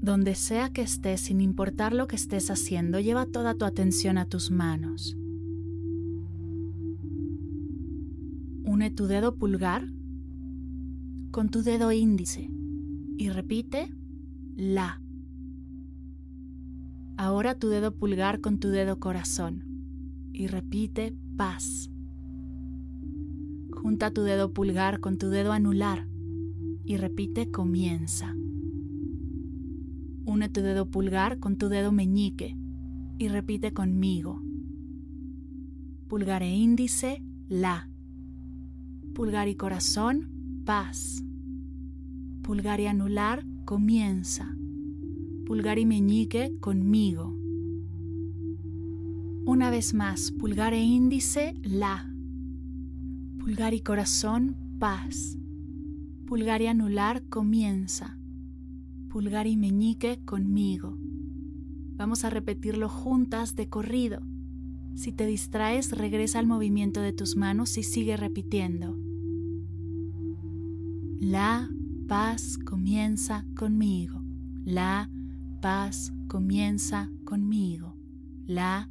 Donde sea que estés, sin importar lo que estés haciendo, lleva toda tu atención a tus manos. Une tu dedo pulgar con tu dedo índice y repite la. Ahora tu dedo pulgar con tu dedo corazón y repite paz. Junta tu dedo pulgar con tu dedo anular y repite comienza. Une tu dedo pulgar con tu dedo meñique y repite conmigo. Pulgar e índice, la. Pulgar y corazón, paz. Pulgar y anular, comienza. Pulgar y meñique, conmigo. Una vez más, pulgar e índice, la. Pulgar y corazón, paz. Pulgar y anular, comienza pulgar y meñique conmigo. Vamos a repetirlo juntas de corrido. Si te distraes, regresa al movimiento de tus manos y sigue repitiendo. La paz comienza conmigo. La paz comienza conmigo. La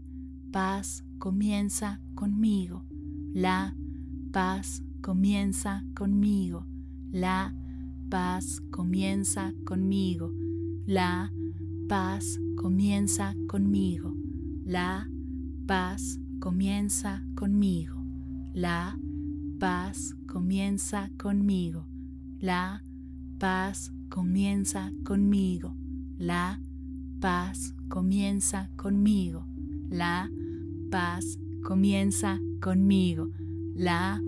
paz comienza conmigo. La paz comienza conmigo. La paz comienza conmigo. La paz comienza conmigo. La paz comienza conmigo. La paz comienza conmigo. La paz comienza conmigo. La paz comienza conmigo. La paz comienza conmigo. La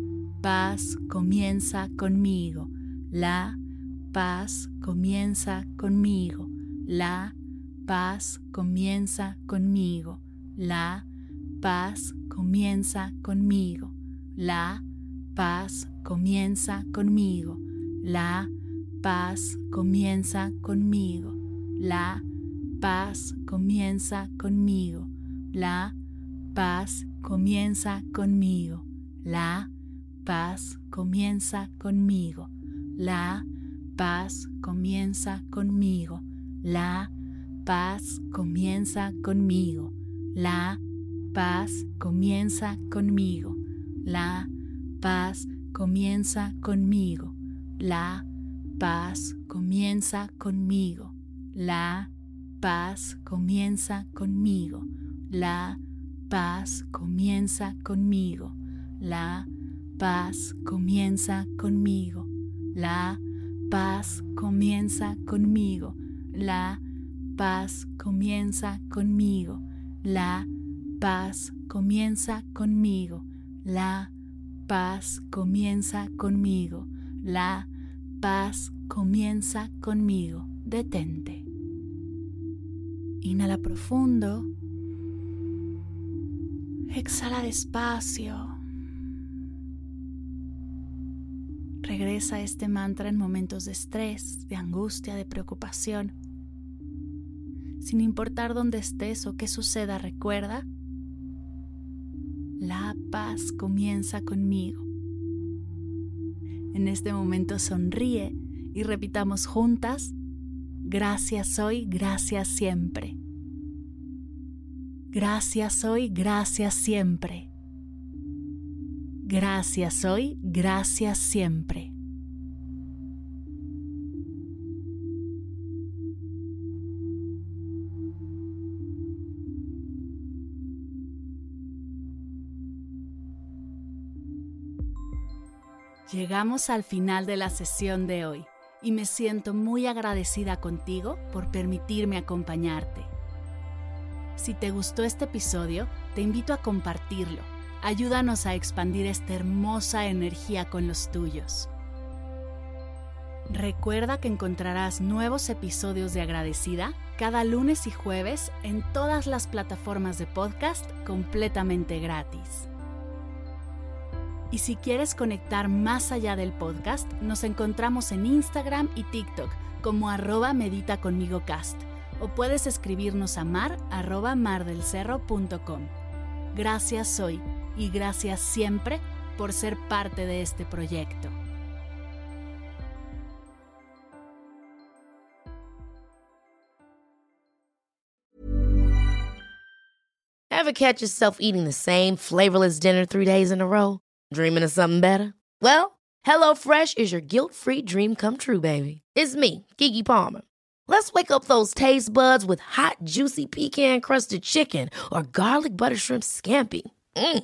paz comienza conmigo. La paz comienza conmigo. La paz comienza conmigo. La paz comienza conmigo. La paz comienza conmigo. La paz comienza conmigo. La paz comienza conmigo. La paz comienza conmigo. La paz comienza conmigo. La paz comienza conmigo. La paz comienza conmigo. La paz comienza conmigo. La paz comienza conmigo. La paz comienza conmigo. La paz comienza conmigo. La paz comienza conmigo. La paz comienza conmigo. La paz comienza conmigo. La paz comienza conmigo. La paz comienza conmigo. La paz comienza conmigo. La paz comienza conmigo. Detente. Inhala profundo. Exhala despacio. Regresa a este mantra en momentos de estrés, de angustia, de preocupación. Sin importar dónde estés o qué suceda, recuerda, la paz comienza conmigo. En este momento sonríe y repitamos juntas, gracias hoy, gracias siempre. Gracias hoy, gracias siempre. Gracias hoy, gracias siempre. Llegamos al final de la sesión de hoy y me siento muy agradecida contigo por permitirme acompañarte. Si te gustó este episodio, te invito a compartirlo ayúdanos a expandir esta hermosa energía con los tuyos. Recuerda que encontrarás nuevos episodios de Agradecida cada lunes y jueves en todas las plataformas de podcast completamente gratis. Y si quieres conectar más allá del podcast, nos encontramos en Instagram y TikTok como arroba medita o puedes escribirnos a mar arroba mardelcerro.com. Gracias hoy y gracias siempre por ser parte de este proyecto. Ever catch yourself eating the same flavorless dinner three days in a row? Dreaming of something better? Well, HelloFresh is your guilt-free dream come true, baby. It's me, Kiki Palmer. Let's wake up those taste buds with hot, juicy pecan crusted chicken or garlic butter shrimp scampi. Mm.